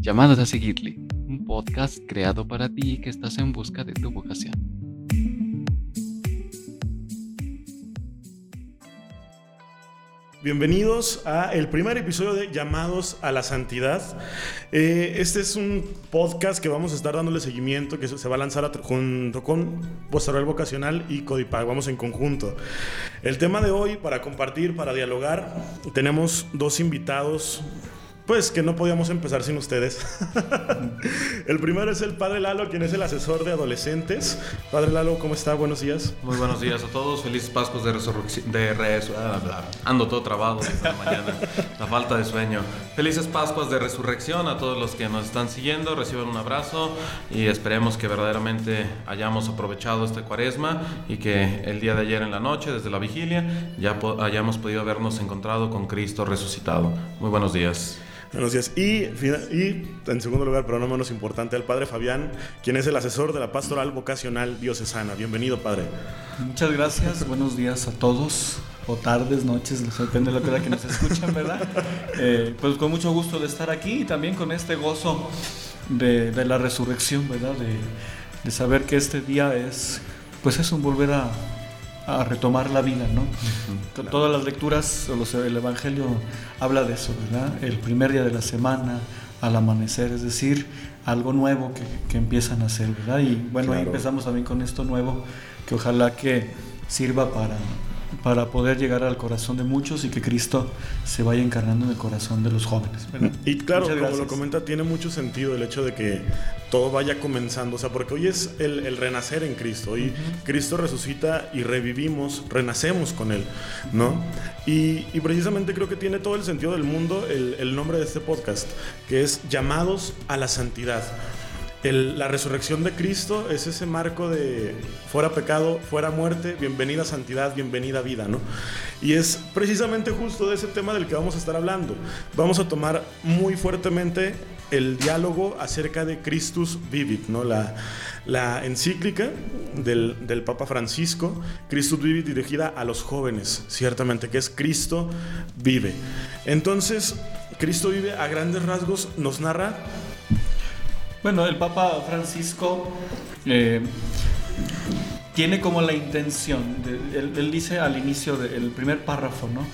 Llamados a seguirle, un podcast creado para ti que estás en busca de tu vocación. Bienvenidos a el primer episodio de Llamados a la Santidad. Eh, este es un podcast que vamos a estar dándole seguimiento, que se va a lanzar junto con Pastoral Vocacional y Codipag, vamos en conjunto. El tema de hoy, para compartir, para dialogar, tenemos dos invitados pues que no podíamos empezar sin ustedes. el primero es el Padre Lalo, quien es el asesor de adolescentes. Padre Lalo, ¿cómo está? Buenos días. Muy buenos días a todos. Felices Pascuas de resurrección. De ah, Ando todo trabado esta mañana. La falta de sueño. Felices Pascuas de resurrección a todos los que nos están siguiendo. Reciban un abrazo y esperemos que verdaderamente hayamos aprovechado este cuaresma y que el día de ayer en la noche, desde la vigilia, ya hayamos podido habernos encontrado con Cristo resucitado. Muy buenos días. Buenos días. Y, y, en segundo lugar, pero no menos importante, al Padre Fabián, quien es el asesor de la Pastoral Vocacional Diocesana. Bienvenido, Padre. Muchas gracias. Buenos días a todos. O tardes, noches, depende de la hora que nos escuchan, ¿verdad? Eh, pues con mucho gusto de estar aquí y también con este gozo de, de la resurrección, ¿verdad? De, de saber que este día es, pues es un volver a, a retomar la vida, ¿no? Todas las lecturas, el Evangelio habla de eso, ¿verdad? El primer día de la semana, al amanecer, es decir, algo nuevo que, que empiezan a hacer, ¿verdad? Y bueno, ahí empezamos también con esto nuevo, que ojalá que sirva para para poder llegar al corazón de muchos y que Cristo se vaya encarnando en el corazón de los jóvenes. Y claro, como lo comenta, tiene mucho sentido el hecho de que todo vaya comenzando, o sea, porque hoy es el, renacer en Cristo, hoy Cristo resucita y revivimos, renacemos con Él, ¿no? Y, precisamente creo que tiene todo el sentido del mundo el, el nombre de este podcast, que es llamados a la santidad la resurrección de Cristo es ese marco de fuera pecado, fuera muerte, bienvenida santidad, bienvenida vida, ¿no? Y es precisamente justo de ese tema del que vamos a estar hablando. Vamos a tomar muy fuertemente el diálogo acerca de Christus Vivit, ¿no? La, la encíclica del, del, Papa Francisco, Christus Vivit, dirigida a los jóvenes, ciertamente, que es Cristo vive. Entonces, Cristo vive a grandes rasgos nos narra bueno, el Papa Francisco eh, tiene como la intención, él, dice al inicio del primer párrafo, ¿no?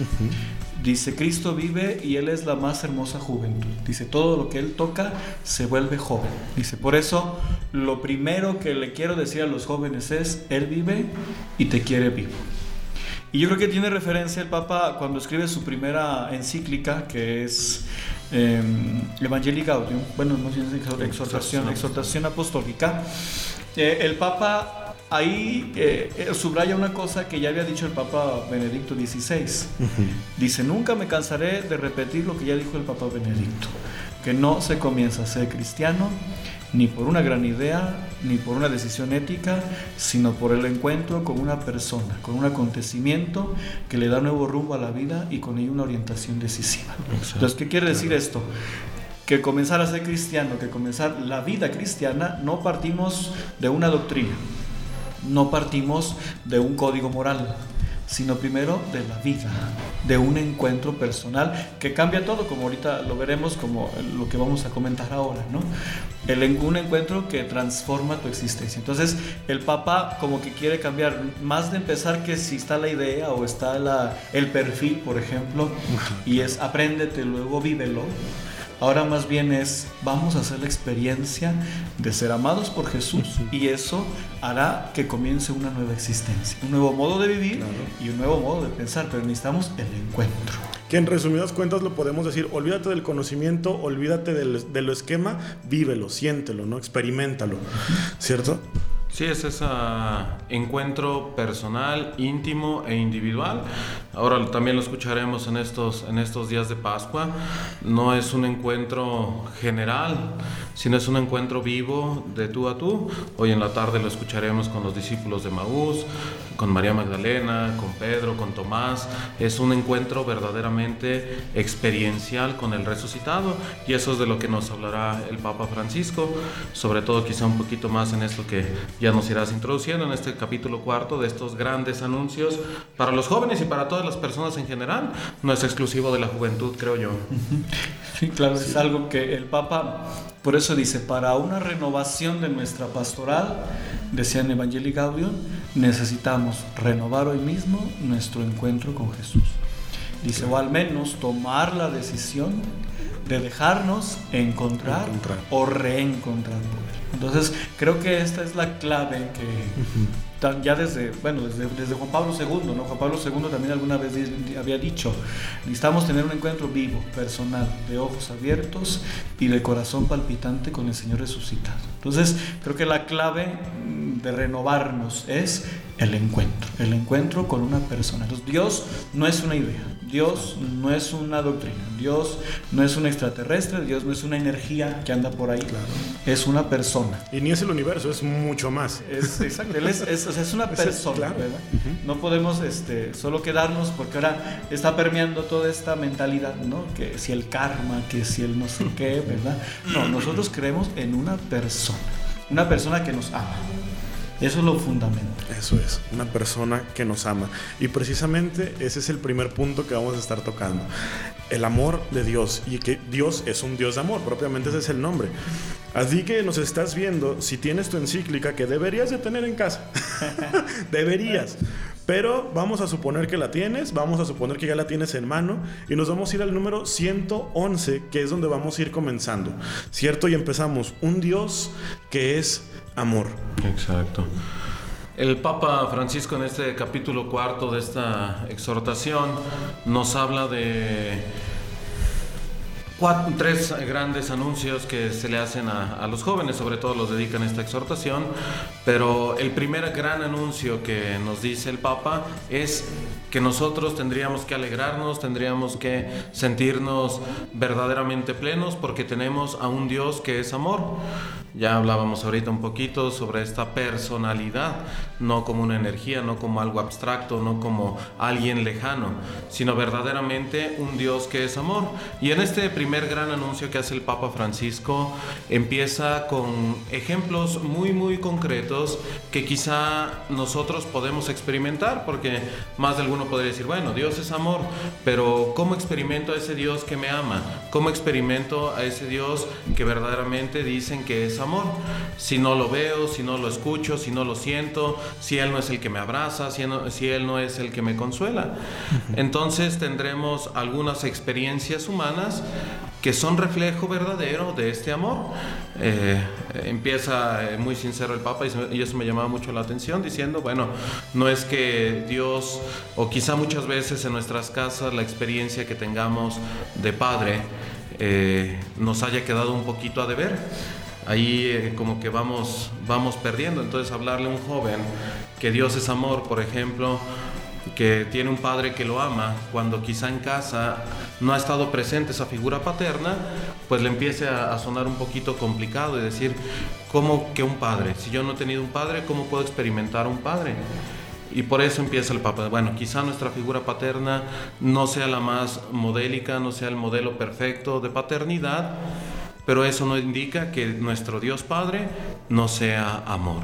Dice, Cristo vive y Él es la más hermosa juventud. Dice, todo lo que Él toca se vuelve joven. Dice, por eso lo primero que le quiero decir a los jóvenes es, Él vive y te quiere vivo. Y yo creo que tiene referencia el Papa cuando escribe su primera encíclica, que es eh, Evangelii Gaudium, bueno, exhortación, exhortación. apostólica, eh, el Papa ahí eh, eh, subraya una cosa que ya había dicho el Papa Benedicto XVI. Dice, nunca me cansaré de repetir lo que ya dijo el Papa Benedicto, que no se comienza a ser cristiano ni por una gran idea, ni por una decisión ética, sino por el encuentro con una persona, con un acontecimiento que le da nuevo rumbo a la vida y con ello una orientación decisiva. Entonces, ¿qué quiere decir esto? Que comenzar a ser cristiano, que comenzar la vida cristiana, no partimos de una doctrina, no partimos de un código moral, sino primero de la vida, de un encuentro personal que cambia todo, como ahorita lo veremos, como lo que vamos a comentar ahora, ¿no? El, un encuentro que transforma tu existencia. Entonces, el Papa como que quiere cambiar, más de empezar que si está la idea o está la, el perfil, por ejemplo, y es apréndete, luego vívelo Ahora más bien es, vamos a hacer la experiencia de ser amados por Jesús y eso hará que comience una nueva existencia, un nuevo modo de vivir y un nuevo modo de pensar, pero necesitamos el encuentro. Que en resumidas cuentas lo podemos decir, olvídate del conocimiento, olvídate del, de lo esquema, vívelo, siéntelo, ¿no? Experimentalo, ¿cierto? Sí, es ese encuentro personal, íntimo e individual. Ahora también lo escucharemos en estos, en estos días de Pascua. No es un encuentro general, sino es un encuentro vivo de tú a tú. Hoy en la tarde lo escucharemos con los discípulos de Maús, con María Magdalena, con Pedro, con Tomás. Es un encuentro verdaderamente experiencial con el resucitado y eso es de lo que nos hablará el Papa Francisco, sobre todo quizá un poquito más en esto que ya nos irás introduciendo en este capítulo cuarto de estos grandes anuncios para los jóvenes y para todas las personas en general, no es exclusivo de la juventud, creo yo. Sí, claro, es algo que el Papa, por eso dice, para una renovación de nuestra pastoral, decía en Evangelii Gaudium, necesitamos renovar hoy mismo nuestro encuentro con Jesús. Dice, o al menos tomar la decisión de dejarnos encontrar, o reencontrar Entonces, creo que esta es la clave que ya desde, bueno, desde, Juan Pablo II, ¿no? Juan Pablo II también alguna vez había dicho, necesitamos tener un encuentro vivo, personal, de ojos abiertos y de corazón palpitante con el Señor resucitado. Entonces, creo que la clave mm, de renovarnos es el encuentro, el encuentro con una persona. Dios no es una idea, Dios no es una doctrina, Dios no es un extraterrestre, Dios no es una energía que anda por ahí, claro. es una persona. Y ni es el universo, es mucho más. Es, exacto, Él es, es, una persona, ¿verdad? No podemos este, solo quedarnos porque ahora está permeando toda esta mentalidad, ¿no? Que si el karma, que si el no sé qué, ¿verdad? No, nosotros creemos en una persona, una persona que nos ama. Eso es lo fundamental. Eso es, una persona que nos ama. Y precisamente ese es el primer punto que vamos a estar tocando. El amor de Dios. Y que Dios es un Dios de amor, propiamente ese es el nombre. Así que nos estás viendo, si tienes tu encíclica que deberías de tener en casa. deberías. Pero vamos a suponer que la tienes, vamos a suponer que ya la tienes en mano y nos vamos a ir al número 111, que es donde vamos a ir comenzando. ¿Cierto? Y empezamos. Un Dios que es amor. Exacto. El Papa Francisco en este capítulo cuarto de esta exhortación nos habla de tres grandes anuncios que se le hacen a, a, los jóvenes, sobre todo los dedican a esta exhortación, pero el primer gran anuncio que nos dice el Papa es que nosotros tendríamos que alegrarnos, tendríamos que sentirnos verdaderamente plenos porque tenemos a un Dios que es amor. Ya hablábamos ahorita un poquito sobre esta personalidad, no como una energía, no como algo abstracto, no como alguien lejano, sino verdaderamente un Dios que es amor. Y en este primer gran anuncio que hace el Papa Francisco, empieza con ejemplos muy, muy concretos que quizá nosotros podemos experimentar, porque más de alguno podría decir, bueno, Dios es amor, pero ¿cómo experimento a ese Dios que me ama? ¿Cómo experimento a ese Dios que verdaderamente dicen que es amor? Si no lo veo, si no lo escucho, si no lo siento, si Él no es el que me abraza, si, si Él no es el que me consuela. Entonces tendremos algunas experiencias humanas que son reflejo verdadero de este amor. Eh, empieza eh, muy sincero el Papa y eso me llamaba mucho la atención diciendo, bueno, no es que Dios, o quizá muchas veces en nuestras casas la experiencia que tengamos de Padre, eh, nos haya quedado un poquito a deber ahí como que vamos, vamos perdiendo. Entonces hablarle a un joven que Dios es amor, por ejemplo, que tiene un padre que lo ama, cuando quizá en casa no ha estado presente esa figura paterna, pues le empiece a, sonar un poquito complicado y decir, ¿cómo que un padre? Si yo no he tenido un padre, ¿cómo puedo experimentar un padre? Y por eso empieza el Papa. Bueno, quizá nuestra figura paterna no sea la más modélica, no sea el modelo perfecto de paternidad, pero eso no indica que nuestro Dios Padre no sea amor.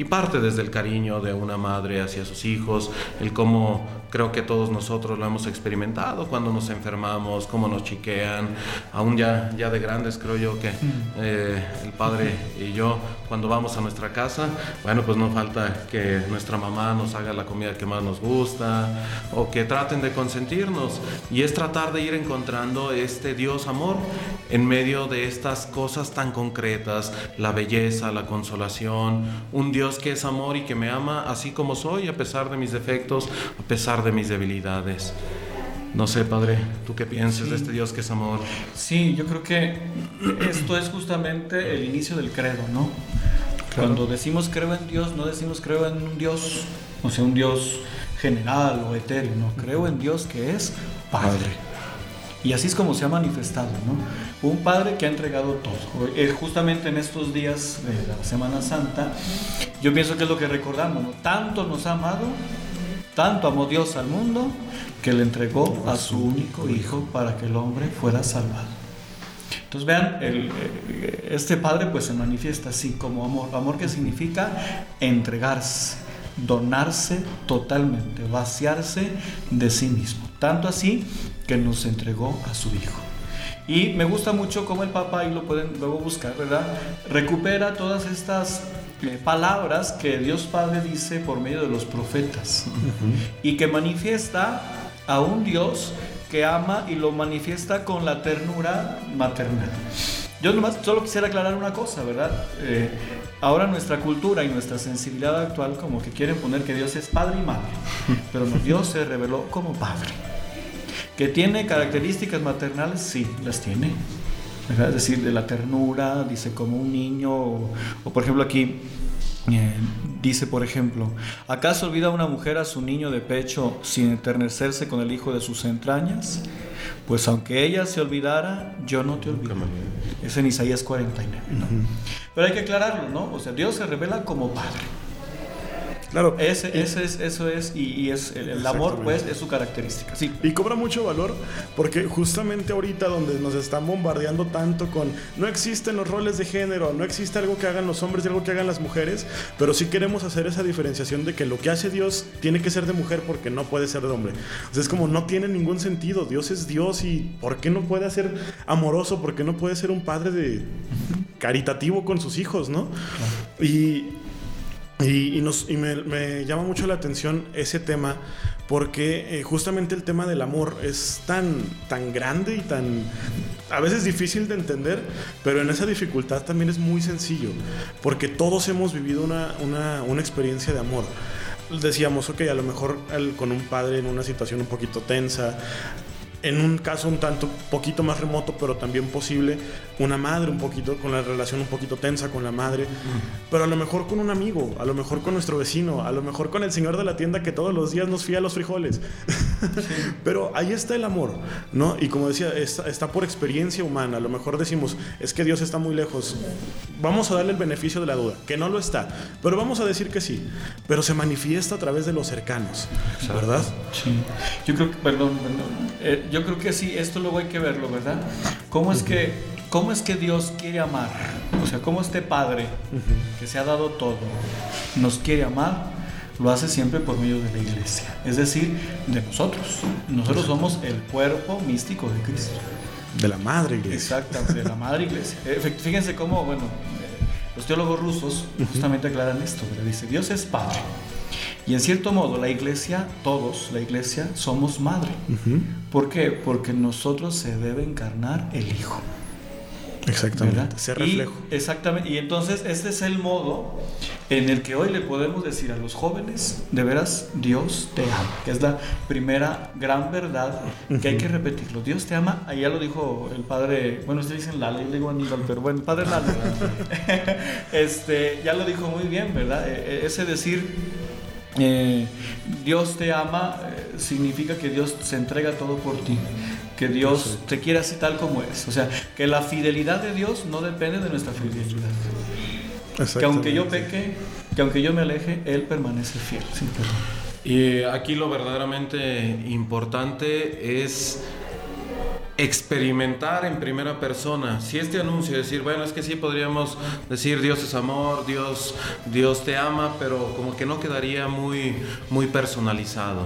Y parte desde el cariño de una madre hacia sus hijos, el cómo creo que todos nosotros lo hemos experimentado cuando nos enfermamos, cómo nos chiquean, aún ya, ya de grandes creo yo que eh, el padre y yo cuando vamos a nuestra casa, bueno pues no falta que nuestra mamá nos haga la comida que más nos gusta o que traten de consentirnos. Y es tratar de ir encontrando este Dios amor en medio de estas cosas tan concretas, la belleza, la consolación, un Dios que es amor y que me ama así como soy a pesar de mis defectos, a pesar de mis debilidades. No sé, Padre, ¿tú qué piensas de este Dios que es amor? Sí, yo creo que esto es justamente el inicio del credo, ¿no? Cuando decimos creo en Dios, no decimos creo en un Dios, o sea, un Dios general o etéreo, no, creo en Dios que es Padre. Y así es como se ha manifestado, ¿no? Un Padre que ha entregado todo. Eh, justamente en estos días de la Semana Santa, yo pienso que es lo que recordamos, ¿no? Tanto nos ha amado tanto amó Dios al mundo que le entregó a su único hijo para que el hombre fuera salvado. Entonces vean, este padre pues se manifiesta así como amor. Amor que significa entregarse, donarse totalmente, vaciarse de sí mismo. Tanto así que nos entregó a su Hijo. Y me gusta mucho cómo el Papa, y lo pueden luego buscar, ¿verdad? Recupera todas estas eh, palabras que Dios Padre dice por medio de los profetas y que manifiesta a un Dios que ama y lo manifiesta con la ternura maternal. Yo nomás solo quisiera aclarar una cosa, ¿verdad? Eh, ahora nuestra cultura y nuestra sensibilidad actual como que quieren poner que Dios es padre y madre, pero no, Dios se reveló como padre. ¿Que tiene características maternales? Sí, las tiene. Es decir, de la ternura, dice como un niño, o, o por ejemplo aquí eh, dice, por ejemplo, ¿acaso olvida una mujer a su niño de pecho sin enternecerse con el hijo de sus entrañas? Pues aunque ella se olvidara, yo no te olvido. Es en Isaías 49. Pero hay que aclararlo, ¿no? O sea, Dios se revela como Padre. Claro. Ese, ese es, eso es, y, es el, amor, pues, es su característica. Sí. Y cobra mucho valor porque justamente ahorita donde nos están bombardeando tanto con no existen los roles de género, no existe algo que hagan los hombres y algo que hagan las mujeres, pero sí queremos hacer esa diferenciación de que lo que hace Dios tiene que ser de mujer porque no puede ser de hombre. O sea, es como no tiene ningún sentido. Dios es Dios y ¿por qué no puede ser amoroso? ¿Por qué no puede ser un padre de caritativo con sus hijos, no? Y y, nos, y me, llama mucho la atención ese tema porque eh, justamente el tema del amor es tan, tan grande y tan a veces difícil de entender, pero en esa dificultad también es muy sencillo, porque todos hemos vivido una, una, una experiencia de amor. Decíamos, ok, a lo mejor con un padre en una situación un poquito tensa, en un caso un tanto poquito más remoto, pero también posible, una madre un poquito, con la relación un poquito tensa con la madre, pero a lo mejor con un amigo, a lo mejor con nuestro vecino, a lo mejor con el señor de la tienda que todos los días nos fía los frijoles. pero ahí está el amor, ¿no? Y como decía, está, está, por experiencia humana, a lo mejor decimos, es que Dios está muy lejos, vamos a darle el beneficio de la duda, que no lo está, pero vamos a decir que sí, pero se manifiesta a través de los cercanos, ¿verdad? Sí. Yo creo que, perdón, perdón. Eh, yo creo que sí, esto luego hay que verlo, ¿verdad? ¿Cómo es que, cómo es que Dios quiere amar? O sea, cómo este Padre que se ha dado todo nos quiere amar, lo hace siempre por medio de la iglesia, es decir, de nosotros. Nosotros somos el cuerpo místico de Cristo. De la madre iglesia. Exactamente, de la madre iglesia. Fíjense cómo, bueno, eh, los teólogos rusos justamente aclaran esto, dice, Dios es Padre. Y en cierto modo, la iglesia, todos, la iglesia, somos madre. ¿Por qué? Porque nosotros se debe encarnar el Hijo. Exactamente, ser reflejo. exactamente, y entonces este es el modo en el que hoy le podemos decir a los jóvenes, de veras, Dios te ama, que es la primera gran verdad que hay que repetirlo. Dios te ama, ahí ya lo dijo el padre, bueno, ustedes dicen Lala, yo digo Aníbal, pero bueno, el padre Lala, este, ya lo dijo muy bien, ¿verdad? E, e, ese decir, eh, Dios te ama eh, significa que Dios se entrega todo por ti, que Dios te quiere así tal como es. O sea, que la fidelidad de Dios no depende de nuestra fidelidad. Que aunque yo peque, que aunque yo me aleje, Él permanece fiel. Y aquí lo verdaderamente importante es experimentar en primera persona. Si este anuncio, decir, bueno, es que sí podríamos decir Dios es amor, Dios, Dios te ama, pero como que no quedaría muy, muy personalizado.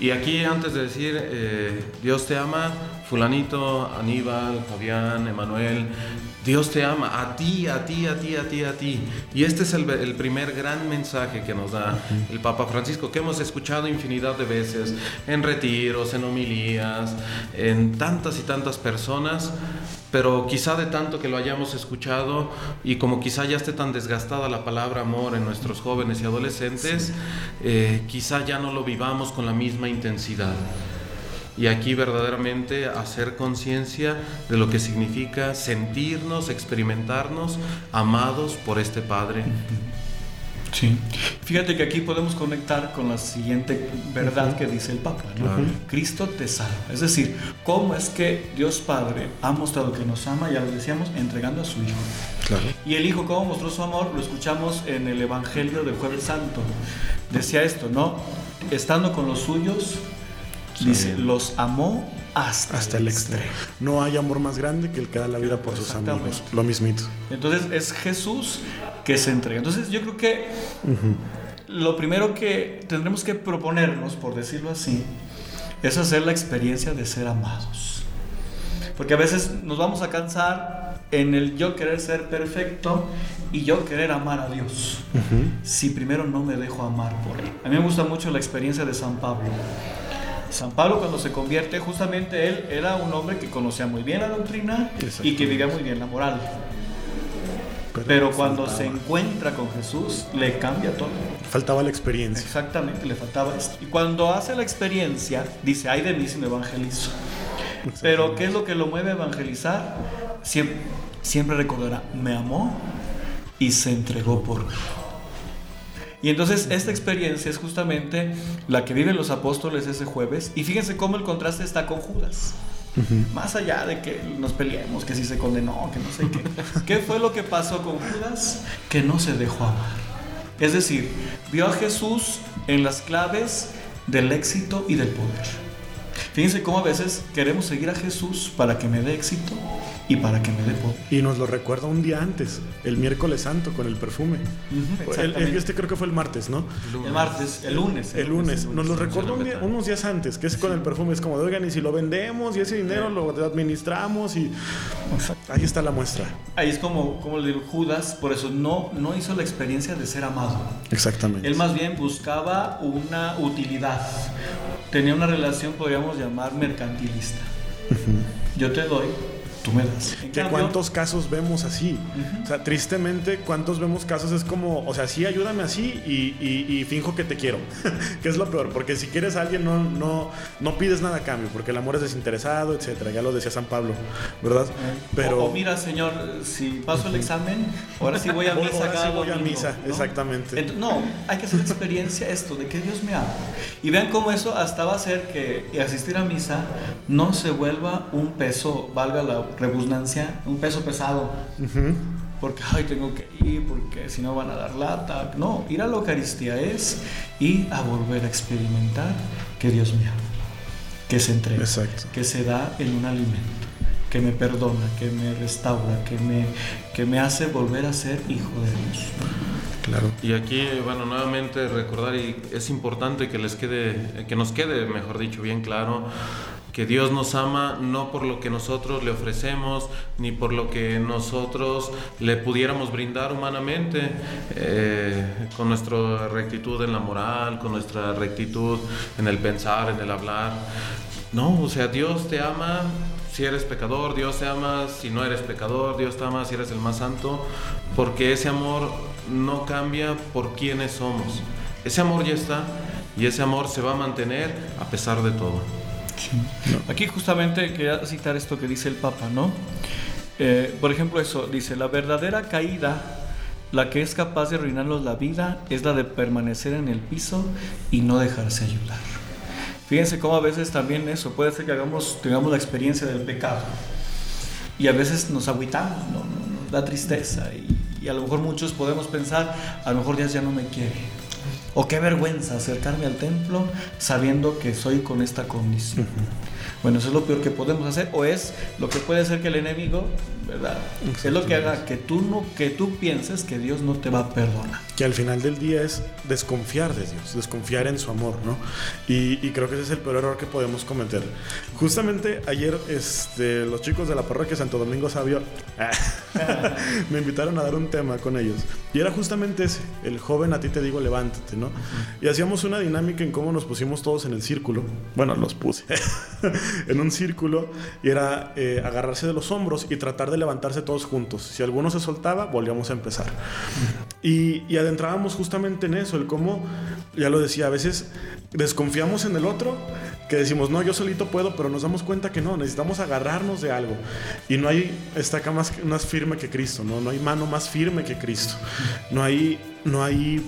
Y aquí antes de decir eh, Dios te ama, fulanito, Aníbal, Fabián, Emanuel, Dios te ama, a ti, a ti, a ti, a ti, a ti. Y este es el, primer gran mensaje que nos da el Papa Francisco, que hemos escuchado infinidad de veces en retiros, en homilías, en tantas y tantas personas, pero quizá de tanto que lo hayamos escuchado y como quizá ya esté tan desgastada la palabra amor en nuestros jóvenes y adolescentes, eh, quizá ya no lo vivamos con la misma intensidad y aquí verdaderamente hacer conciencia de lo que significa sentirnos, experimentarnos amados por este Padre. Sí. Fíjate que aquí podemos conectar con la siguiente verdad que dice el Papa. Cristo te salva. Es decir, cómo es que Dios Padre ha mostrado que nos ama, ya lo decíamos, entregando a su Hijo. Claro. Y el Hijo, cómo mostró su amor, lo escuchamos en el Evangelio del Jueves Santo. Decía esto, ¿no? Estando con los suyos, Dice, los amó hasta, el extremo. No hay amor más grande que el que da la vida por sus amigos. Lo mismito. Entonces es Jesús que se entrega. Entonces yo creo que lo primero que tendremos que proponernos, por decirlo así, es hacer la experiencia de ser amados. Porque a veces nos vamos a cansar en el yo querer ser perfecto y yo querer amar a Dios. Si primero no me dejo amar por Él. A mí me gusta mucho la experiencia de San Pablo. San Pablo cuando se convierte, justamente él era un hombre que conocía muy bien la doctrina y que vivía muy bien la moral. Pero, cuando se encuentra con Jesús, le cambia todo. Faltaba la experiencia. Exactamente, le faltaba esto. Y cuando hace la experiencia, dice, ay de mí si me evangelizo. Pero ¿qué es lo que lo mueve a evangelizar? Siempre, siempre recordará, me amó y se entregó por mí. Y entonces esta experiencia es justamente la que viven los apóstoles ese jueves. Y fíjense cómo el contraste está con Judas. Más allá de que nos peleemos, que si se condenó, que no sé qué. ¿Qué fue lo que pasó con Judas? Que no se dejó amar. Es decir, vio a Jesús en las claves del éxito y del poder. Fíjense cómo a veces queremos seguir a Jesús para que me dé éxito y para que me dé poder. Y nos lo recuerda un día antes, el miércoles santo con el perfume. este creo que fue el martes, ¿no? El martes, el lunes. El, lunes. Nos lo recuerda unos días antes, que es con el perfume. Es como de, oigan, y si lo vendemos y ese dinero lo administramos y ahí está la muestra. Ahí es como, como el Judas, por eso no, no hizo la experiencia de ser amado. Exactamente. Él más bien buscaba una utilidad. Tenía una relación, podríamos llamar, mercantilista. Yo te doy tú me das. ¿Cuántos casos vemos así? O sea, tristemente, ¿cuántos vemos casos? Es como, o sea, sí, ayúdame así y, finjo que te quiero. que es lo peor, porque si quieres a alguien no, no, no pides nada a cambio, porque el amor es desinteresado, etcétera. Ya lo decía San Pablo, ¿verdad? Pero... O, mira, Señor, si paso el examen, ahora sí voy a misa ahora sí voy a misa, exactamente. no, hay que hacer experiencia esto, de que Dios me ama. Y vean cómo eso hasta va a hacer que asistir a misa no se vuelva un peso, valga la rebusnancia, un peso pesado. Porque, ay, tengo que ir, porque si no van a dar lata. No, ir a la Eucaristía es ir a volver a experimentar que Dios me ama, que se entrega, que se da en un alimento, que me perdona, que me restaura, que me, que me hace volver a ser hijo de Dios. Claro. Y aquí, bueno, nuevamente recordar, y es importante que les quede, que nos quede, mejor dicho, bien claro, que Dios nos ama no por lo que nosotros le ofrecemos, ni por lo que nosotros le pudiéramos brindar humanamente, eh, con nuestra rectitud en la moral, con nuestra rectitud en el pensar, en el hablar. No, o sea, Dios te ama si eres pecador, Dios te ama si no eres pecador, Dios te ama si eres el más santo, porque ese amor no cambia por quienes somos. Ese amor ya está y ese amor se va a mantener a pesar de todo. Aquí justamente quería citar esto que dice el Papa, ¿no? Eh, por ejemplo, eso dice, la verdadera caída, la que es capaz de arruinarnos la vida, es la de permanecer en el piso y no dejarse ayudar. Fíjense cómo a veces también eso, puede ser que hagamos, tengamos la experiencia del pecado y a veces nos agüitamos, ¿no? nos da tristeza y, y, a lo mejor muchos podemos pensar, a lo mejor Dios ya no me quiere o qué vergüenza acercarme al templo sabiendo que soy con esta condición. Bueno, eso es lo peor que podemos hacer o es lo que puede ser que el enemigo, ¿verdad? Es lo que haga que tú no que tú pienses que Dios no te va a perdonar. Que al final del día es desconfiar de Dios, desconfiar en su amor, ¿no? Y, creo que ese es el peor error que podemos cometer. Justamente ayer este, los chicos de la parroquia Santo Domingo Sabio me invitaron a dar un tema con ellos. Y era justamente ese, el joven a ti te digo levántate, ¿no? Y hacíamos una dinámica en cómo nos pusimos todos en el círculo. Bueno, los puse. en un círculo y era eh, agarrarse de los hombros y tratar de levantarse todos juntos. Si alguno se soltaba, volvíamos a empezar. Y, y adentrábamos justamente en eso, el cómo, ya lo decía, a veces desconfiamos en el otro, que decimos, no, yo solito puedo, pero nos damos cuenta que no, necesitamos agarrarnos de algo. Y no hay estaca más, más firme que Cristo, ¿no? No hay mano más firme que Cristo. No hay, no hay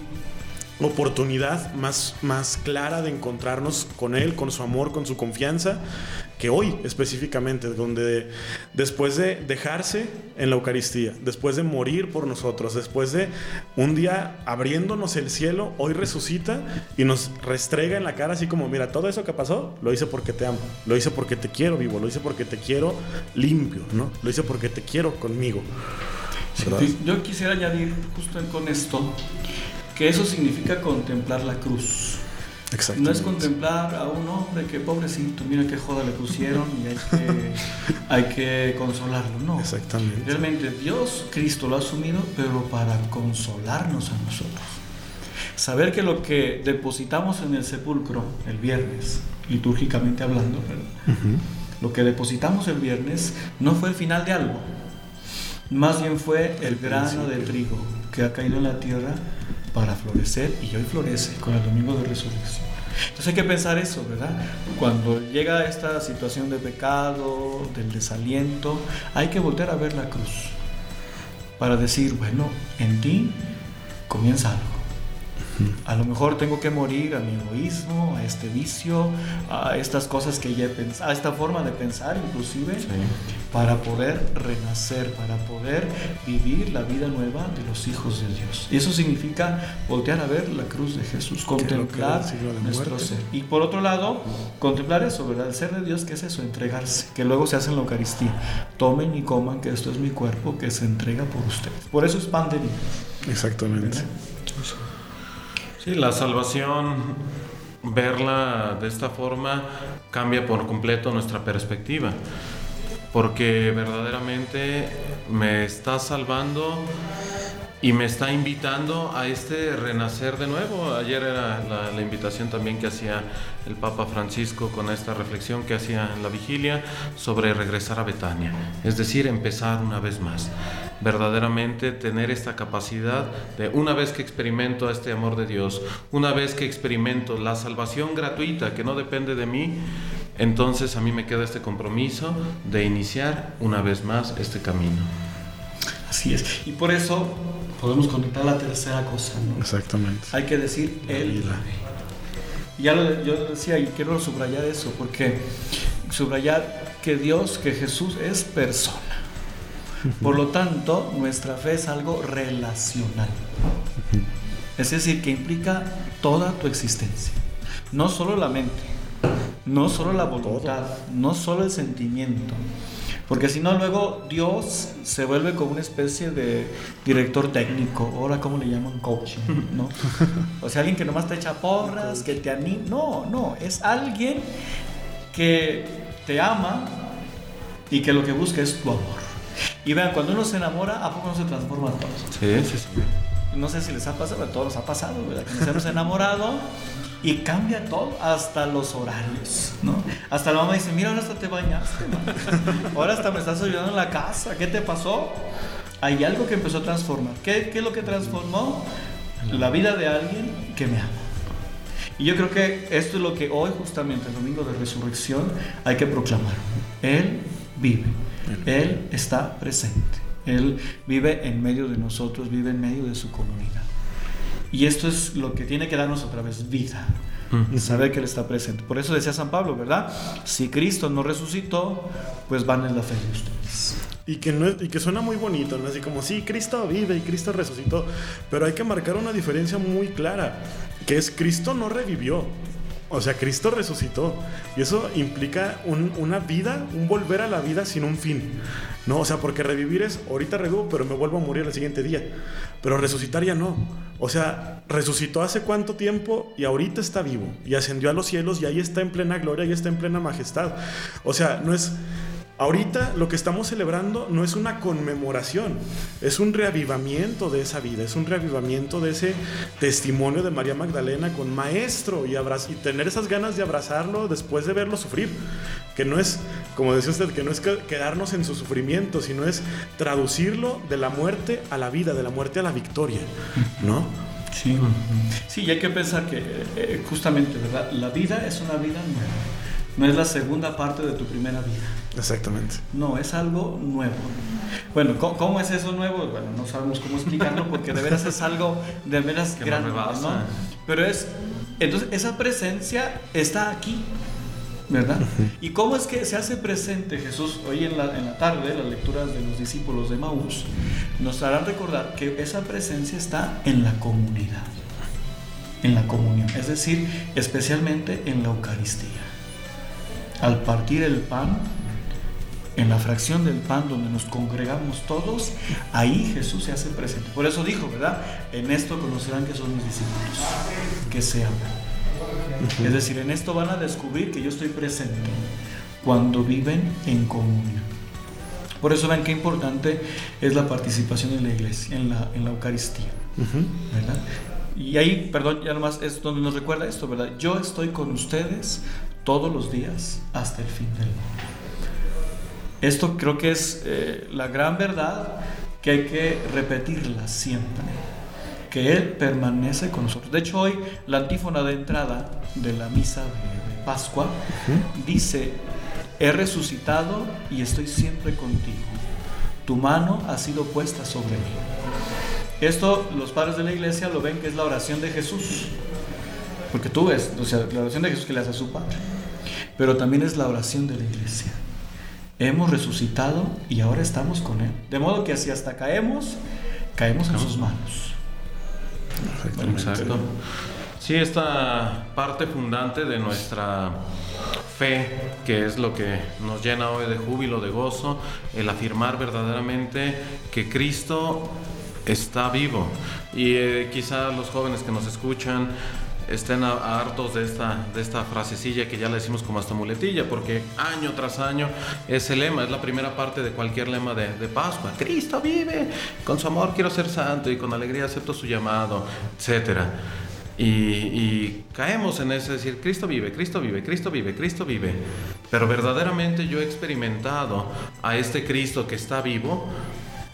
oportunidad más, más clara de encontrarnos con Él, con su amor, con su confianza, que hoy específicamente, donde después de dejarse en la Eucaristía, después de morir por nosotros, después de un día abriéndonos el cielo, hoy resucita y nos restrega en la cara así como, mira, todo eso que pasó, lo hice porque te amo, lo hice porque te quiero vivo, lo hice porque te quiero limpio, ¿no? Lo hice porque te quiero conmigo. yo quisiera añadir justo con esto que eso significa contemplar la cruz. No es contemplar a un hombre que pobrecito, mira qué joda le pusieron y hay que, hay que consolarlo. No. Exactamente. Realmente Dios, Cristo lo ha asumido, pero para consolarnos a nosotros. Saber que lo que depositamos en el sepulcro el viernes, litúrgicamente hablando, lo que depositamos el viernes no fue el final de algo, más bien fue el grano de trigo que ha caído en la tierra para florecer y hoy florece con el domingo de resurrección. Entonces hay que pensar eso, ¿verdad? Cuando llega esta situación de pecado, del desaliento, hay que volver a ver la cruz para decir, bueno, en ti comienza algo. A lo mejor tengo que morir a mi egoísmo, a este vicio, a estas cosas que ya he pensado, a esta forma de pensar inclusive, para poder renacer, para poder vivir la vida nueva de los hijos de Dios. Y eso significa voltear a ver la cruz de Jesús, contemplar nuestro ser. Y por otro lado, contemplar eso, ¿verdad? El ser de Dios, que es eso? Entregarse, que luego se hace en la Eucaristía. Tomen y coman, que esto es mi cuerpo que se entrega por ustedes. Por eso es pan de vida. Exactamente. Sí, la salvación, verla de esta forma, cambia por completo nuestra perspectiva, porque verdaderamente me está salvando y me está invitando a este renacer de nuevo. Ayer era la, invitación también que hacía el Papa Francisco con esta reflexión que hacía en la vigilia sobre regresar a Betania, es decir, empezar una vez más. Verdaderamente tener esta capacidad de una vez que experimento este amor de Dios, una vez que experimento la salvación gratuita que no depende de mí, entonces a mí me queda este compromiso de iniciar una vez más este camino. Así es. Y por eso podemos conectar la tercera cosa, ¿no? Exactamente. Hay que decir Él Y ya lo, yo decía y quiero subrayar eso, porque subrayar que Dios, que Jesús es persona. Por lo tanto, nuestra fe es algo relacional. Es decir, que implica toda tu existencia. No solo la mente, no solo la voluntad, no solo el sentimiento, porque si no, luego Dios se vuelve como una especie de director técnico, ahora cómo le llaman coaching, ¿no? O sea, alguien que nomás te echa porras, que te anima. No, no, es alguien que te ama y que lo que busca es tu amor. Y vean, cuando uno se enamora, ¿a poco no se transforma todo? Sí, sí, sí. No sé si les ha pasado, a todos nos ha pasado, ¿verdad? Que nos hemos enamorado y cambia todo, hasta los horarios, ¿no? Hasta la mamá dice, mira, ahora hasta te bañaste, ahora hasta me estás ayudando en la casa, ¿qué te pasó? Hay algo que empezó a transformar. ¿Qué, qué es lo que transformó? La vida de alguien que me ama. Y yo creo que esto es lo que hoy, justamente el domingo de resurrección, hay que proclamar. Él vive, Él está presente, Él vive en medio de nosotros, vive en medio de su comunidad. Y esto es lo que tiene que darnos otra vez vida. Y saber que Él está presente. Por eso decía San Pablo, ¿verdad? Si Cristo no resucitó, pues van en la fe de ustedes. Y que, no, y que suena muy bonito, ¿no? Así como, sí, Cristo vive y Cristo resucitó. Pero hay que marcar una diferencia muy clara, que es Cristo no revivió. O sea, Cristo resucitó. Y eso implica una vida, un volver a la vida sin un fin. No, o sea, porque revivir es, ahorita revivo, pero me vuelvo a morir el siguiente día. Pero resucitar ya no. O sea, resucitó hace cuánto tiempo y ahorita está vivo. Y ascendió a los cielos y ahí está en plena gloria y está en plena majestad. O sea, no es Ahorita lo que estamos celebrando no es una conmemoración, es un reavivamiento de esa vida, es un reavivamiento de ese testimonio de María Magdalena con maestro y, y tener esas ganas de abrazarlo después de verlo sufrir, que no es, como decía usted, que no es quedarnos en su sufrimiento, sino es traducirlo de la muerte a la vida, de la muerte a la victoria, ¿no? Sí, sí y hay que pensar que eh, justamente, ¿verdad? La vida es una vida nueva no es la segunda parte de tu primera vida. Exactamente. No, es algo nuevo. Bueno, ¿cómo, es eso nuevo? Bueno, no sabemos cómo explicarlo porque de veras es algo de veras grande, ¿no? Pero es, entonces esa presencia está aquí, ¿verdad? ¿Y cómo es que se hace presente Jesús hoy en la, en la tarde, las lecturas de los discípulos de Maús, nos harán recordar que esa presencia está en la comunidad, en la comunión, es decir, especialmente en la Eucaristía al partir el pan, en la fracción del pan donde nos congregamos todos, ahí Jesús se hace presente. Por eso dijo, ¿verdad? En esto conocerán que son mis discípulos, que se aman. Es decir, en esto van a descubrir que yo estoy presente cuando viven en comunión. Por eso ven qué importante es la participación en la iglesia, en la, en la Eucaristía. ¿verdad? Y ahí, perdón, ya nomás es donde nos recuerda esto, ¿verdad? Yo estoy con ustedes todos los días hasta el fin del mundo. Esto creo que es eh, la gran verdad que hay que repetirla siempre, que Él permanece con nosotros. De hecho, hoy la antífona de entrada de la misa de, Pascua dice, he resucitado y estoy siempre contigo. Tu mano ha sido puesta sobre mí. Esto los padres de la iglesia lo ven que es la oración de Jesús. Porque tú ves, o sea, la oración de Jesús que le hace a su Padre. Pero también es la oración de la iglesia. Hemos resucitado y ahora estamos con Él. De modo que si hasta caemos, caemos en sus manos. Exacto. Sí, esta parte fundante de nuestra fe, que es lo que nos llena hoy de júbilo, de gozo, el afirmar verdaderamente que Cristo está vivo. Y eh, quizá los jóvenes que nos escuchan estén hartos de esta, de esta frasecilla que ya le decimos como hasta muletilla, porque año tras año es el lema, es la primera parte de cualquier lema de, de Pascua. Cristo vive, con su amor quiero ser santo y con alegría acepto su llamado, etcétera. Y, y, caemos en ese decir, Cristo vive, Cristo vive, Cristo vive, Cristo vive. Pero verdaderamente yo he experimentado a este Cristo que está vivo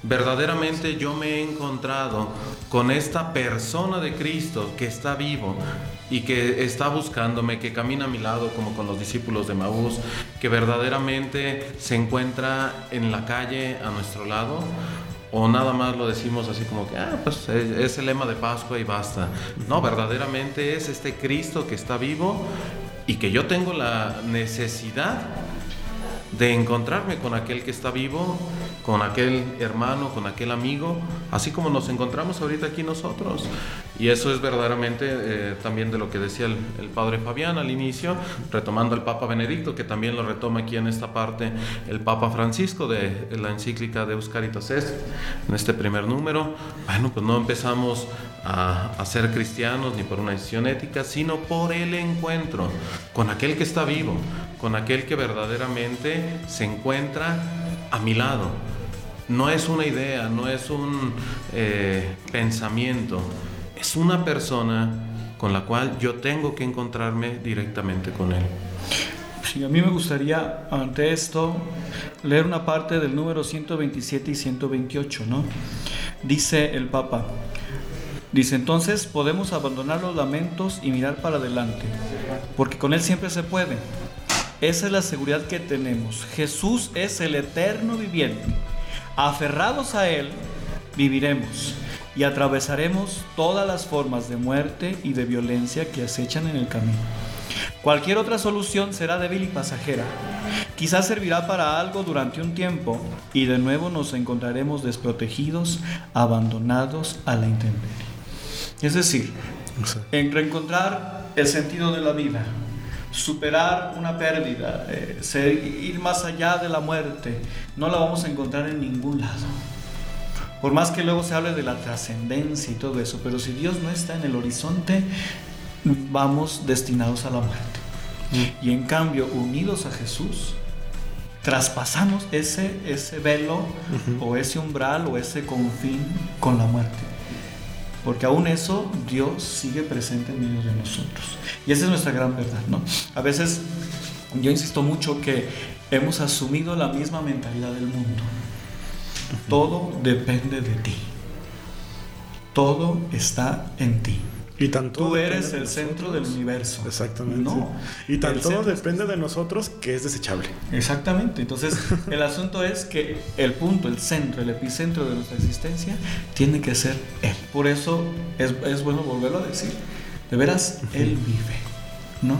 verdaderamente yo me he encontrado con esta persona de Cristo que está vivo y que está buscándome, que camina a mi lado como con los discípulos de Maús, que verdaderamente se encuentra en la calle a nuestro lado, o nada más lo decimos así como que, ah, pues es el lema de Pascua y basta. No, verdaderamente es este Cristo que está vivo y que yo tengo la necesidad de encontrarme con aquel que está vivo, con aquel hermano, con aquel amigo, así como nos encontramos ahorita aquí nosotros. Y eso es verdaderamente eh, también de lo que decía el, padre Fabián al inicio, retomando al Papa Benedicto, que también lo retoma aquí en esta parte el Papa Francisco de, la encíclica de Euscaritas Est, en este primer número. Bueno, pues no empezamos a, a ser cristianos ni por una decisión ética, sino por el encuentro con aquel que está vivo, con aquel que verdaderamente se encuentra a mi lado. No es una idea, no es un eh, pensamiento, es una persona con la cual yo tengo que encontrarme directamente con él. Sí, a mí me gustaría, ante esto, leer una parte del número 127 y 128, ¿no? Dice el Papa, dice entonces podemos abandonar los lamentos y mirar para adelante, porque con Él siempre se puede esa es la seguridad que tenemos. Jesús es el eterno viviente. Aferrados a Él, viviremos y atravesaremos todas las formas de muerte y de violencia que acechan en el camino. Cualquier otra solución será débil y pasajera. Quizás servirá para algo durante un tiempo y de nuevo nos encontraremos desprotegidos, abandonados a la intemperie. Es decir, en reencontrar el sentido de la vida, superar una pérdida, eh, ir más allá de la muerte, no la vamos a encontrar en ningún lado. Por más que luego se hable de la trascendencia y todo eso, pero si Dios no está en el horizonte, vamos destinados a la muerte. Mm. Y en cambio, unidos a Jesús, traspasamos ese, ese velo o ese umbral o ese confín con la muerte. Porque aún eso Dios sigue presente en medio de nosotros. Y esa es nuestra gran verdad, ¿no? A veces yo insisto mucho que hemos asumido la misma mentalidad del mundo. Todo depende de ti. Todo está en ti. Y tanto Tú eres el centro del universo. Exactamente. No. Y tanto depende de nosotros que es desechable. Exactamente. Entonces, el asunto es que el punto, el centro, el epicentro de nuestra existencia tiene que ser Él. Por eso es, es bueno volverlo a decir. De veras, Él vive. ¿No?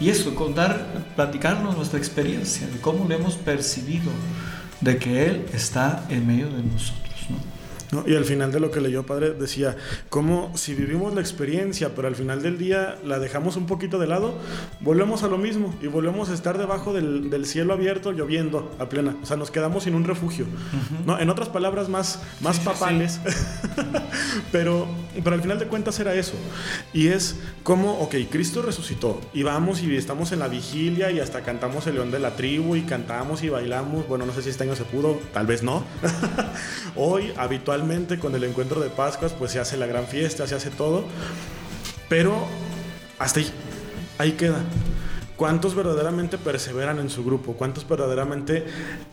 Y eso, contar, platicarnos nuestra experiencia, de cómo lo hemos percibido, de que Él está en medio de nosotros. ¿No? Y al final de lo que leyó Padre decía, como si vivimos la experiencia, pero al final del día la dejamos un poquito de lado, volvemos a lo mismo y volvemos a estar debajo del, cielo abierto lloviendo a plena. O sea, nos quedamos sin un refugio. ¿no? En otras palabras más, más papales, pero, pero al final de cuentas era eso. Y es como, ok, Cristo resucitó y vamos y estamos en la vigilia y hasta cantamos el león de la tribu y cantamos y bailamos. Bueno, no sé si este año se pudo, tal vez no. Hoy, con el encuentro de Pascuas, pues se hace la gran fiesta, se hace todo. Pero hasta ahí, ahí queda. ¿Cuántos verdaderamente perseveran en su grupo? ¿Cuántos verdaderamente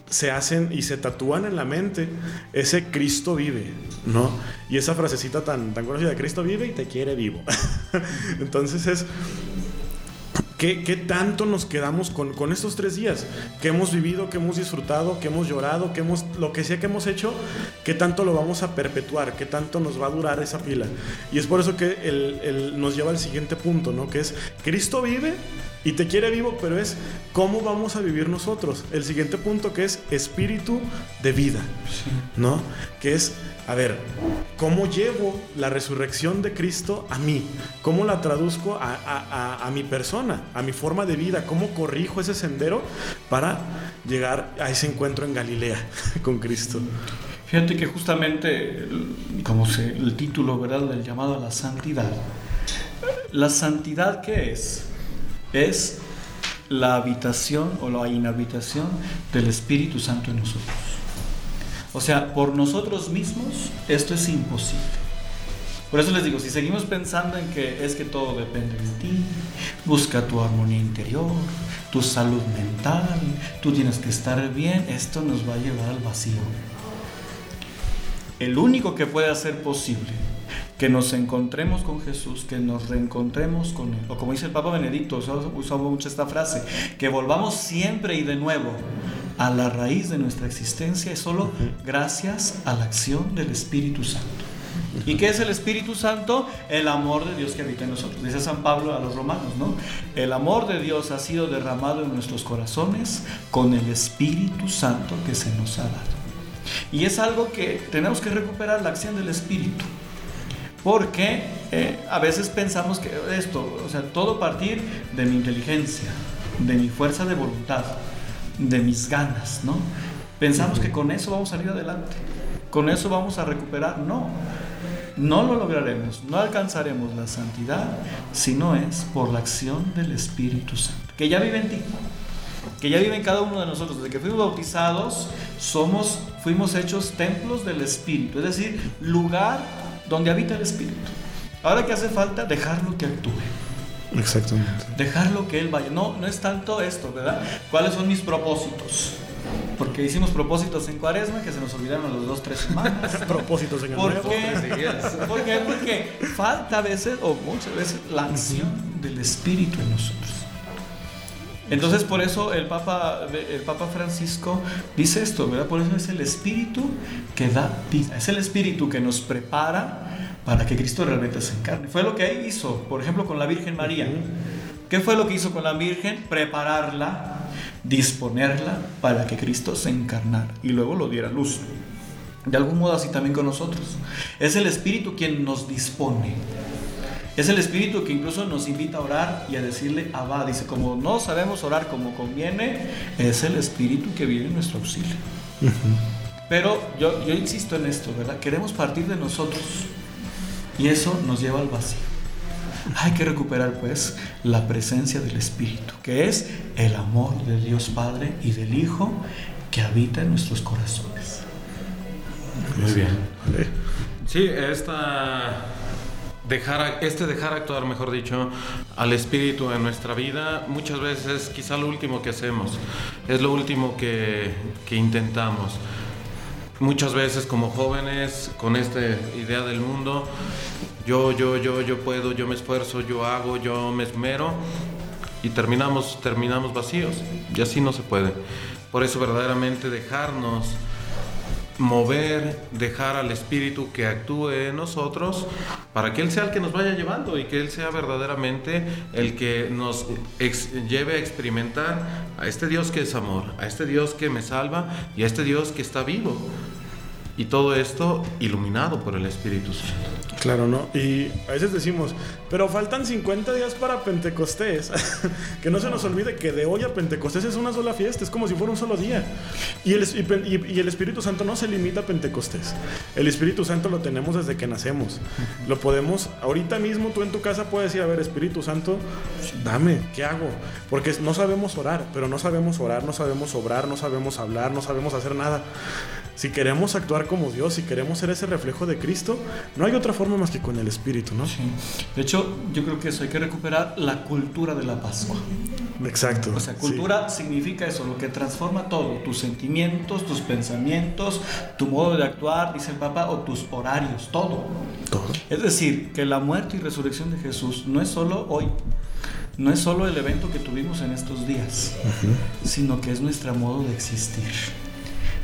se hacen y se tatúan en la mente ese Cristo vive? ¿No? Y esa frasecita tan, tan conocida, Cristo vive y te quiere vivo. Entonces es ¿Qué, tanto nos quedamos con, con, estos tres días? ¿Qué hemos vivido, que hemos disfrutado, que hemos llorado, que hemos, lo que sea que hemos hecho? ¿Qué tanto lo vamos a perpetuar? ¿Qué tanto nos va a durar esa pila? Y es por eso que el, nos lleva al siguiente punto, ¿no? Que es, Cristo vive y te quiere vivo, pero es cómo vamos a vivir nosotros. El siguiente punto que es espíritu de vida, ¿no? Que es a ver, ¿cómo llevo la resurrección de Cristo a mí? ¿Cómo la traduzco a, mi persona, a mi forma de vida? ¿Cómo corrijo ese sendero para llegar a ese encuentro en Galilea con Cristo? Fíjate que justamente, como se, el título ¿verdad? del llamado a la santidad, la santidad qué es? Es la habitación o la inhabitación del Espíritu Santo en nosotros. O sea, por nosotros mismos esto es imposible. Por eso les digo, si seguimos pensando en que es que todo depende de ti, busca tu armonía interior, tu salud mental, tú tienes que estar bien, esto nos va a llevar al vacío. El único que puede hacer posible que nos encontremos con Jesús, que nos reencontremos con Él, o como dice el Papa Benedicto, usamos mucho esta frase, que volvamos siempre y de nuevo a la raíz de nuestra existencia es solo gracias a la acción del Espíritu Santo. ¿Y qué es el Espíritu Santo? El amor de Dios que habita en nosotros. Dice San Pablo a los romanos, ¿no? El amor de Dios ha sido derramado en nuestros corazones con el Espíritu Santo que se nos ha dado. Y es algo que tenemos que recuperar la acción del Espíritu. Porque eh, a veces pensamos que esto, o sea, todo partir de mi inteligencia, de mi fuerza de voluntad, de mis ganas, ¿no? Pensamos que con eso vamos a salir adelante, con eso vamos a recuperar. No, no lo lograremos, no alcanzaremos la santidad si no es por la acción del Espíritu Santo, que ya vive en ti, que ya vive en cada uno de nosotros. Desde que fuimos bautizados, somos, fuimos hechos templos del Espíritu, es decir, lugar donde habita el Espíritu. Ahora que hace falta dejarlo que actúe. Exactamente. Dejarlo que Él vaya. No, no es tanto esto, ¿verdad? ¿Cuáles son mis propósitos? Porque hicimos propósitos en cuaresma que se nos olvidaron a los dos, tres semanas. propósitos en ¿Por qué? ¿Por qué? Porque falta a veces, o muchas veces, la acción del Espíritu en nosotros. Entonces, por eso el Papa, el Papa Francisco dice esto, ¿verdad? Por eso es el Espíritu que da vida. Es el Espíritu que nos prepara para que Cristo realmente se encarne. Fue lo que hizo, por ejemplo, con la Virgen María. ¿Qué fue lo que hizo con la Virgen? Prepararla, disponerla para que Cristo se encarnara y luego lo diera luz. De algún modo así también con nosotros. Es el Espíritu quien nos dispone. Es el Espíritu que incluso nos invita a orar y a decirle Abba. Dice, como no sabemos orar como conviene, es el Espíritu que viene en nuestro auxilio. Pero yo, yo insisto en esto, ¿verdad? Queremos partir de nosotros y eso nos lleva al vacío. Hay que recuperar pues la presencia del Espíritu, que es el amor de Dios Padre y del Hijo que habita en nuestros corazones. Muy bien. Sí, esta dejar este dejar actuar, mejor dicho, al espíritu en nuestra vida, muchas veces es quizá lo último que hacemos, es lo último que, que intentamos muchas veces como jóvenes con esta idea del mundo, yo, yo, yo, yo puedo, yo me esfuerzo, yo hago, yo me esmero y terminamos, terminamos vacíos y así no se puede. Por eso verdaderamente dejarnos mover, dejar al Espíritu que actúe en nosotros para que Él sea el que nos vaya llevando y que Él sea verdaderamente el que nos lleve a experimentar a este Dios que es amor, a este Dios que me salva y a este Dios que está vivo. Y todo esto iluminado por el Espíritu Santo. Claro, ¿no? Y a veces decimos, pero faltan 50 días para Pentecostés. que no se nos olvide que de hoy a Pentecostés es una sola fiesta, es como si fuera un solo día. Y el, Espíritu Santo no se limita a Pentecostés. El Espíritu Santo lo tenemos desde que nacemos. Lo podemos, ahorita mismo tú en tu casa puedes decir, a ver, Espíritu Santo, dame, ¿qué hago? Porque no sabemos orar, pero no sabemos orar, no sabemos obrar, no sabemos hablar, no sabemos hacer nada. Si queremos actuar como Dios, si queremos ser ese reflejo de Cristo, no hay otra forma más que con el Espíritu, ¿no? Sí. De hecho, yo creo que eso hay que recuperar la cultura de la Pascua. Exacto. O sea, cultura significa eso, lo que transforma todo, tus sentimientos, tus pensamientos, tu modo de actuar, dice el Papa, o tus horarios, todo. Todo. Es decir, que la muerte y resurrección de Jesús no es solo hoy, no es solo el evento que tuvimos en estos días, sino que es nuestro modo de existir.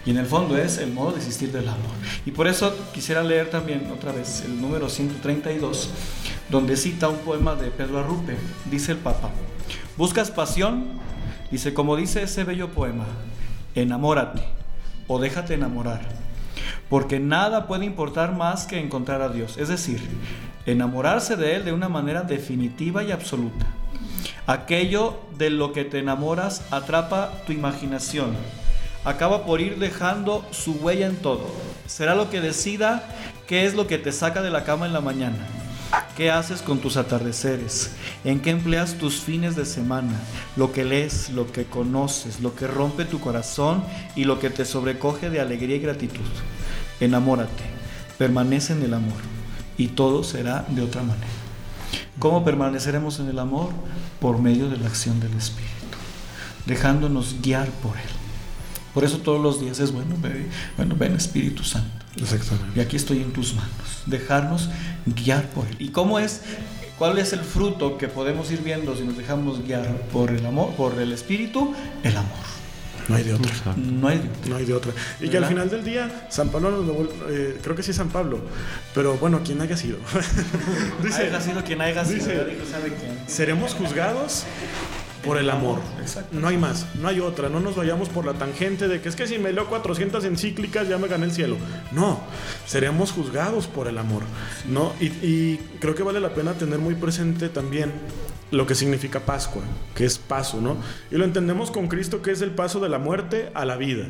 Y en el fondo es el modo de existir del amor. Y por eso quisiera leer también otra vez el número 132, donde cita un poema de Pedro Arrupe. Dice el Papa, ¿buscas pasión? Dice, como dice ese bello poema, enamórate o déjate enamorar. Porque nada puede importar más que encontrar a Dios. Es decir, enamorarse de Él de una manera definitiva y absoluta. Aquello de lo que te enamoras atrapa tu imaginación acaba por ir dejando su huella en todo. Será lo que decida qué es lo que te saca de la cama en la mañana. ¿Qué haces con tus atardeceres? ¿En qué empleas tus fines de semana? Lo que lees, lo que conoces, lo que rompe tu corazón y lo que te sobrecoge de alegría y gratitud. Enamórate, permanece en el amor y todo será de otra manera. ¿Cómo permaneceremos en el amor? Por medio de la acción del Espíritu, dejándonos guiar por Él. Por eso todos los días es bueno, bueno, ven Espíritu Santo. Exactamente. Y aquí estoy en tus manos. Dejarnos guiar por Él. ¿Y cómo es? ¿Cuál es el fruto que podemos ir viendo si nos dejamos guiar por el amor, por el Espíritu? El amor. No hay de otra. No hay de otra. No hay de otra. Y que al final del día, San Pablo, eh, creo que sí San Pablo, pero bueno, quien haya sido. dice, haya sido quien haya sido. Seremos juzgados por el amor. No hay más, no hay otra. No nos vayamos por la tangente de que es que si me leo 400 encíclicas ya me gané el cielo. No, seremos juzgados por el amor. ¿no? Y, y creo que vale la pena tener muy presente también lo que significa Pascua, que es paso, ¿no? Y lo entendemos con Cristo, que es el paso de la muerte a la vida.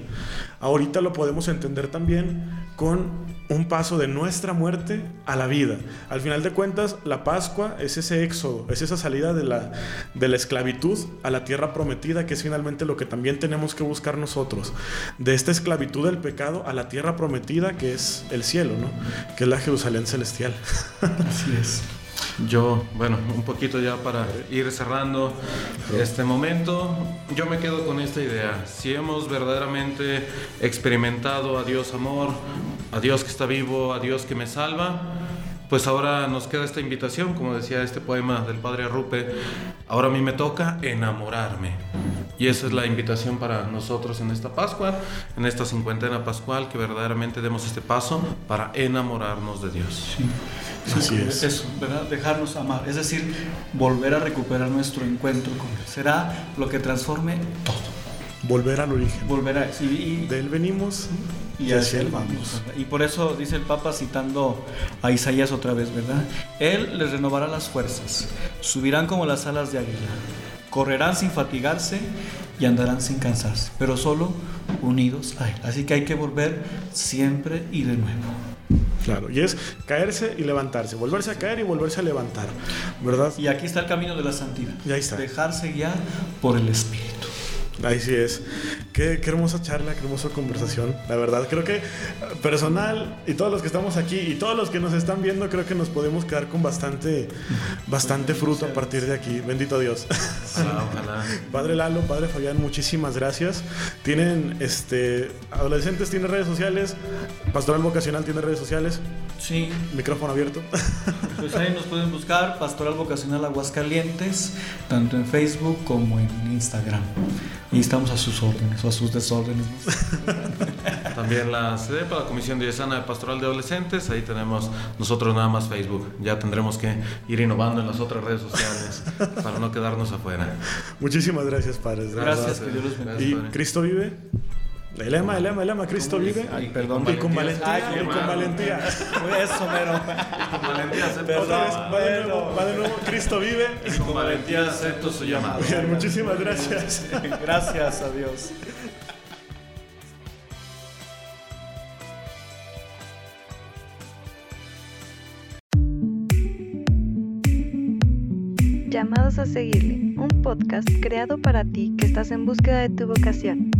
Ahorita lo podemos entender también con un paso de nuestra muerte a la vida. Al final de cuentas, la Pascua es ese éxodo, es esa salida de la, de la esclavitud a la tierra prometida, que es finalmente lo que también tenemos que buscar nosotros. De esta esclavitud del pecado a la tierra prometida, que es el cielo, ¿no? Que es la Jerusalén celestial. Así es. Yo, bueno, un poquito ya para ir cerrando este momento, yo me quedo con esta idea. Si hemos verdaderamente experimentado a Dios amor, a Dios que está vivo, a Dios que me salva, pues ahora nos queda esta invitación, como decía este poema del padre Arrupe, ahora a mí me toca enamorarme. Y esa es la invitación para nosotros en esta Pascua, en esta cincuentena pascual, que verdaderamente demos este paso para enamorarnos de Dios. Así es. Eso, ¿verdad? Dejarnos amar. Es decir, volver a recuperar nuestro encuentro con Él. Será lo que transforme todo. Volver al origen. Volver a. Y, de Él venimos y hacia Él vamos. Y por eso dice el Papa citando a Isaías otra vez, ¿verdad? Él les renovará las fuerzas. Subirán como las alas de águila. Correrán sin fatigarse y andarán sin cansarse. Pero solo unidos a Él. Así que hay que volver siempre y de nuevo. Claro, y es caerse y levantarse, volverse a caer y volverse a levantar, ¿verdad? Y aquí está el camino de la santidad. Y ahí está. Dejarse guiar por el Espíritu. Ahí sí es. Qué, qué, hermosa charla, qué hermosa conversación. La verdad, creo que personal y todos los que estamos aquí y todos los que nos están viendo, creo que nos podemos quedar con bastante, bastante fruto a partir de aquí. Bendito Dios. Padre Lalo, Padre Fabián, muchísimas gracias. Tienen, este, adolescentes, tienen redes sociales. Pastoral Vocacional tiene redes sociales. Sí. Micrófono abierto. Pues ahí nos pueden buscar Pastoral Vocacional Aguascalientes, tanto en Facebook como en Instagram. Y estamos a sus órdenes o a sus desórdenes. También la sede para la Comisión Diocesana de Pastoral de Adolescentes, ahí tenemos nosotros nada más Facebook. Ya tendremos que ir innovando en las otras redes sociales para no quedarnos afuera. Muchísimas gracias, padres. Gracias, que Dios los bendiga. ¿Y Cristo vive? El lema, el lema, el lema, Cristo vive. Ay, perdón. Y con valentía, Ay, y con valentía. Eso, mero. Con valentía acepto, Otra vez, va de nuevo, va de nuevo, Cristo vive. con valentía acepto su llamado. Bien, muchísimas gracias. Gracias a Dios. Llamados a seguirle, un podcast creado para ti que estás en búsqueda de tu vocación.